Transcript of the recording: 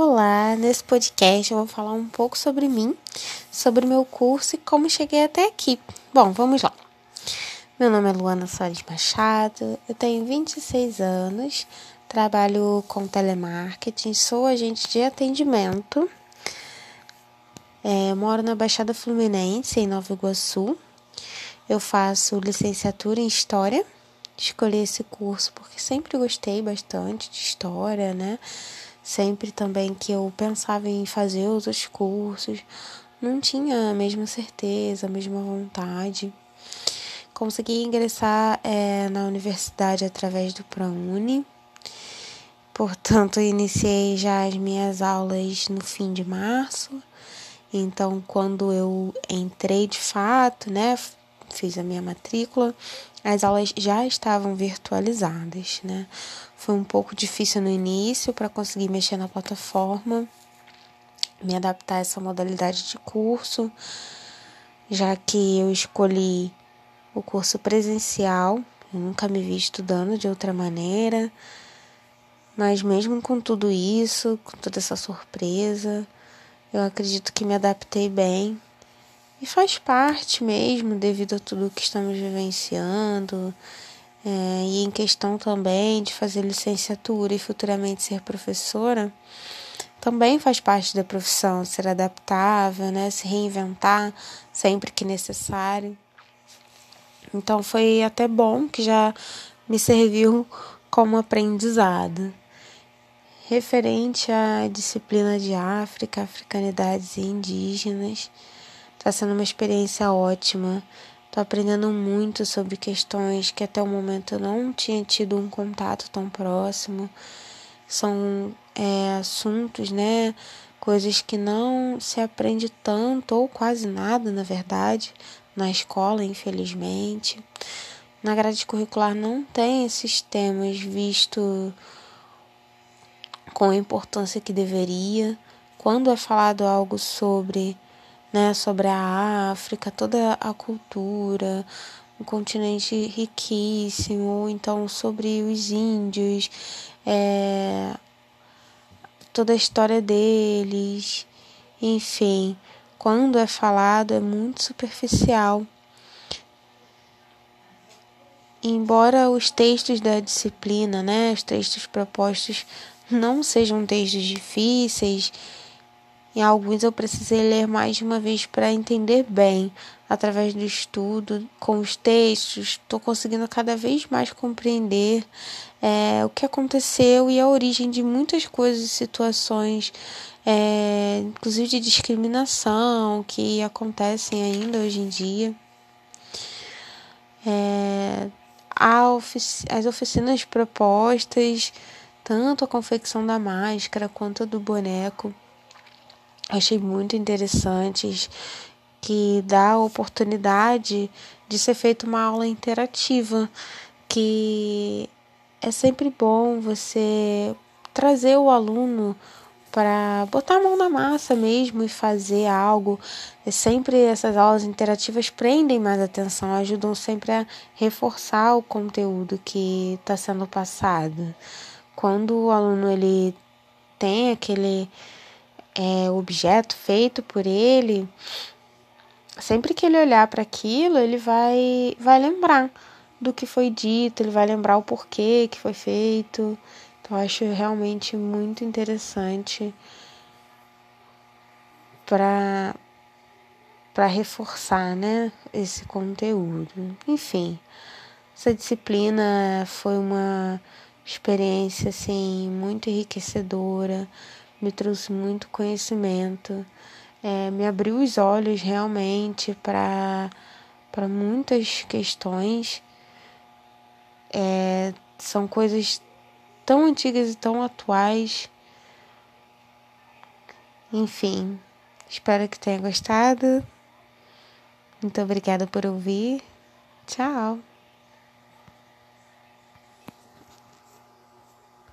Olá, nesse podcast eu vou falar um pouco sobre mim, sobre meu curso e como cheguei até aqui. Bom, vamos lá. Meu nome é Luana Soares Machado, eu tenho 26 anos, trabalho com telemarketing, sou agente de atendimento, é, moro na Baixada Fluminense, em Nova Iguaçu. Eu faço licenciatura em História, escolhi esse curso porque sempre gostei bastante de História, né? Sempre também que eu pensava em fazer outros cursos, não tinha a mesma certeza, a mesma vontade. Consegui ingressar é, na universidade através do ProUni. Portanto, iniciei já as minhas aulas no fim de março. Então, quando eu entrei de fato, né, fiz a minha matrícula, as aulas já estavam virtualizadas, né? Foi um pouco difícil no início para conseguir mexer na plataforma, me adaptar a essa modalidade de curso, já que eu escolhi o curso presencial, eu nunca me vi estudando de outra maneira. Mas mesmo com tudo isso, com toda essa surpresa, eu acredito que me adaptei bem. E faz parte mesmo, devido a tudo que estamos vivenciando, é, e em questão também de fazer licenciatura e futuramente ser professora, também faz parte da profissão ser adaptável, né, se reinventar sempre que necessário. Então foi até bom que já me serviu como aprendizado. Referente à disciplina de África, africanidades e indígenas, está sendo uma experiência ótima. Estou aprendendo muito sobre questões que até o momento eu não tinha tido um contato tão próximo. São é, assuntos, né? Coisas que não se aprende tanto, ou quase nada, na verdade, na escola, infelizmente. Na grade curricular não tem esses temas visto com a importância que deveria. Quando é falado algo sobre né, sobre a África, toda a cultura, um continente riquíssimo, então sobre os índios, é, toda a história deles, enfim, quando é falado é muito superficial. Embora os textos da disciplina, né, os textos propostos não sejam textos difíceis, em alguns eu precisei ler mais de uma vez para entender bem. Através do estudo, com os textos, estou conseguindo cada vez mais compreender é, o que aconteceu e a origem de muitas coisas e situações, é, inclusive de discriminação, que acontecem ainda hoje em dia. É, ofici as oficinas propostas, tanto a confecção da máscara quanto a do boneco achei muito interessantes, que dá a oportunidade de ser feita uma aula interativa, que é sempre bom você trazer o aluno para botar a mão na massa mesmo e fazer algo. É sempre essas aulas interativas prendem mais atenção, ajudam sempre a reforçar o conteúdo que está sendo passado. Quando o aluno ele tem aquele é, objeto feito por ele, sempre que ele olhar para aquilo, ele vai, vai lembrar do que foi dito, ele vai lembrar o porquê que foi feito. Então, acho realmente muito interessante para para reforçar, né, esse conteúdo. Enfim, essa disciplina foi uma experiência assim muito enriquecedora me trouxe muito conhecimento, é, me abriu os olhos realmente para muitas questões. É, são coisas tão antigas e tão atuais. Enfim, espero que tenha gostado. Muito obrigada por ouvir. Tchau.